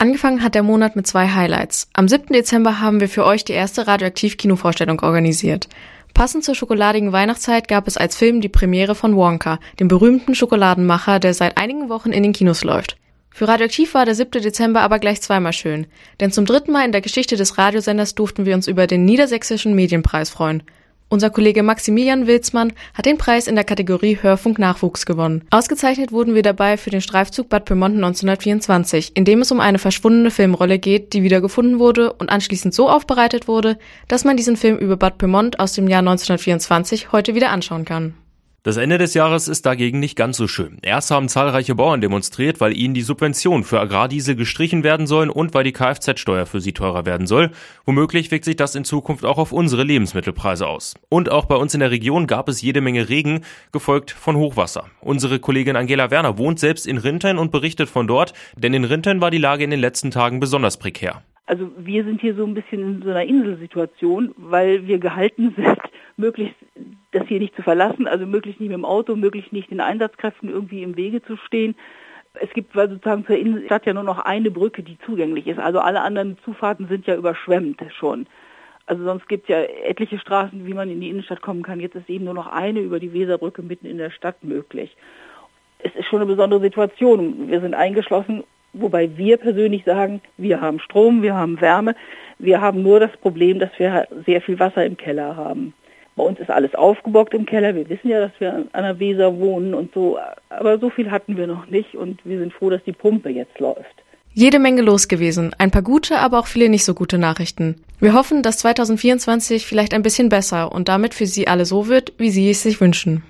Angefangen hat der Monat mit zwei Highlights. Am 7. Dezember haben wir für euch die erste Radioaktiv-Kinovorstellung organisiert. Passend zur schokoladigen Weihnachtszeit gab es als Film die Premiere von Wonka, dem berühmten Schokoladenmacher, der seit einigen Wochen in den Kinos läuft. Für Radioaktiv war der 7. Dezember aber gleich zweimal schön, denn zum dritten Mal in der Geschichte des Radiosenders durften wir uns über den Niedersächsischen Medienpreis freuen. Unser Kollege Maximilian Wilsmann hat den Preis in der Kategorie Hörfunk Nachwuchs gewonnen. Ausgezeichnet wurden wir dabei für den Streifzug Bad Pyrmont 1924, in dem es um eine verschwundene Filmrolle geht, die wiedergefunden wurde und anschließend so aufbereitet wurde, dass man diesen Film über Bad Pyrmont aus dem Jahr 1924 heute wieder anschauen kann. Das Ende des Jahres ist dagegen nicht ganz so schön. Erst haben zahlreiche Bauern demonstriert, weil ihnen die Subventionen für Agrardiesel gestrichen werden sollen und weil die Kfz-Steuer für sie teurer werden soll. Womöglich wirkt sich das in Zukunft auch auf unsere Lebensmittelpreise aus. Und auch bei uns in der Region gab es jede Menge Regen, gefolgt von Hochwasser. Unsere Kollegin Angela Werner wohnt selbst in Rintern und berichtet von dort, denn in Rintern war die Lage in den letzten Tagen besonders prekär. Also wir sind hier so ein bisschen in so einer Inselsituation, weil wir gehalten sind, möglichst das hier nicht zu verlassen, also möglichst nicht mit dem Auto, möglichst nicht den Einsatzkräften irgendwie im Wege zu stehen. Es gibt sozusagen zur Innenstadt ja nur noch eine Brücke, die zugänglich ist. Also alle anderen Zufahrten sind ja überschwemmt schon. Also sonst gibt es ja etliche Straßen, wie man in die Innenstadt kommen kann. Jetzt ist eben nur noch eine über die Weserbrücke mitten in der Stadt möglich. Es ist schon eine besondere Situation. Wir sind eingeschlossen Wobei wir persönlich sagen, wir haben Strom, wir haben Wärme, wir haben nur das Problem, dass wir sehr viel Wasser im Keller haben. Bei uns ist alles aufgebockt im Keller. Wir wissen ja, dass wir an der Weser wohnen und so. Aber so viel hatten wir noch nicht und wir sind froh, dass die Pumpe jetzt läuft. Jede Menge los gewesen. Ein paar gute, aber auch viele nicht so gute Nachrichten. Wir hoffen, dass 2024 vielleicht ein bisschen besser und damit für Sie alle so wird, wie Sie es sich wünschen.